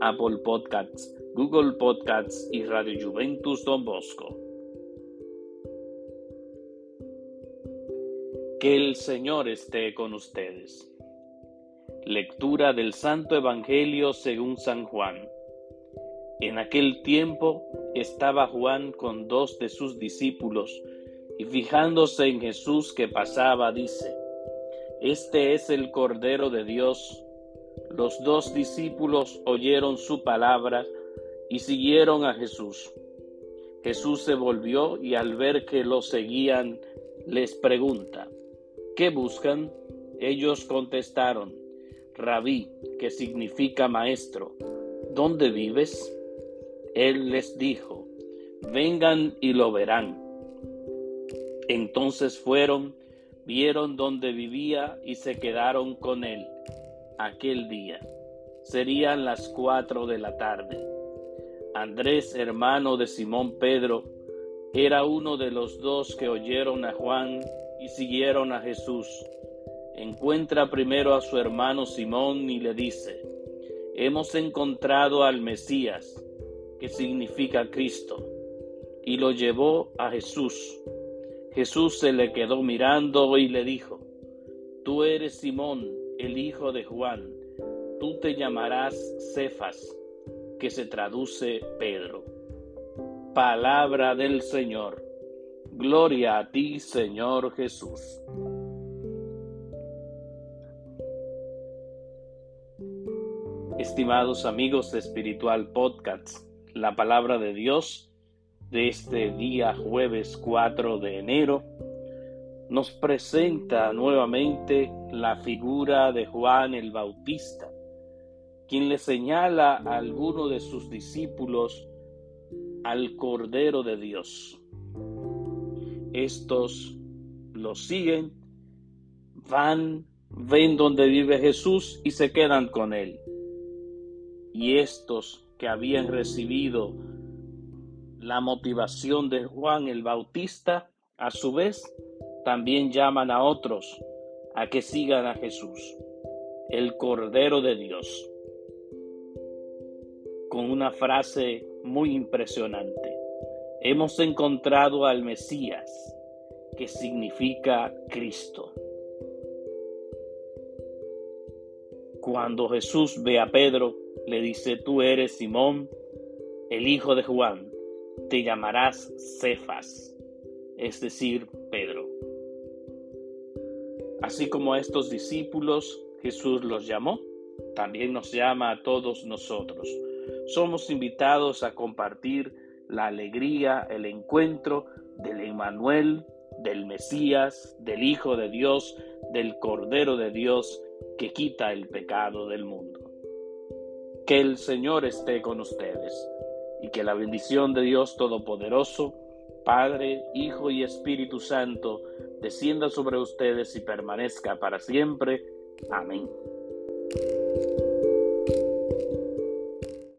Apple Podcasts, Google Podcasts y Radio Juventus Don Bosco. Que el Señor esté con ustedes. Lectura del Santo Evangelio según San Juan. En aquel tiempo estaba Juan con dos de sus discípulos y fijándose en Jesús que pasaba, dice, Este es el Cordero de Dios. Los dos discípulos oyeron su palabra y siguieron a Jesús. Jesús se volvió y al ver que lo seguían, les pregunta, ¿Qué buscan? Ellos contestaron, Rabí, que significa maestro, ¿dónde vives? Él les dijo, vengan y lo verán. Entonces fueron, vieron dónde vivía y se quedaron con él aquel día. Serían las cuatro de la tarde. Andrés, hermano de Simón Pedro, era uno de los dos que oyeron a Juan y siguieron a Jesús. Encuentra primero a su hermano Simón y le dice, hemos encontrado al Mesías, que significa Cristo, y lo llevó a Jesús. Jesús se le quedó mirando y le dijo, Tú eres Simón, el hijo de Juan, tú te llamarás Cefas, que se traduce Pedro. Palabra del Señor. Gloria a ti, Señor Jesús. Estimados amigos de Espiritual Podcast, la palabra de Dios de este día jueves 4 de enero nos presenta nuevamente la figura de Juan el Bautista, quien le señala a alguno de sus discípulos al Cordero de Dios. Estos lo siguen, van, ven donde vive Jesús y se quedan con él. Y estos que habían recibido la motivación de Juan el Bautista, a su vez, también llaman a otros a que sigan a Jesús, el Cordero de Dios, con una frase muy impresionante. Hemos encontrado al Mesías, que significa Cristo. Cuando Jesús ve a Pedro, le dice, tú eres Simón, el hijo de Juan, te llamarás Cefas, es decir, Pedro. Así como a estos discípulos Jesús los llamó, también nos llama a todos nosotros. Somos invitados a compartir la alegría, el encuentro del Emmanuel, del Mesías, del Hijo de Dios, del Cordero de Dios que quita el pecado del mundo. Que el Señor esté con ustedes y que la bendición de Dios Todopoderoso, Padre, Hijo y Espíritu Santo, descienda sobre ustedes y permanezca para siempre. Amén.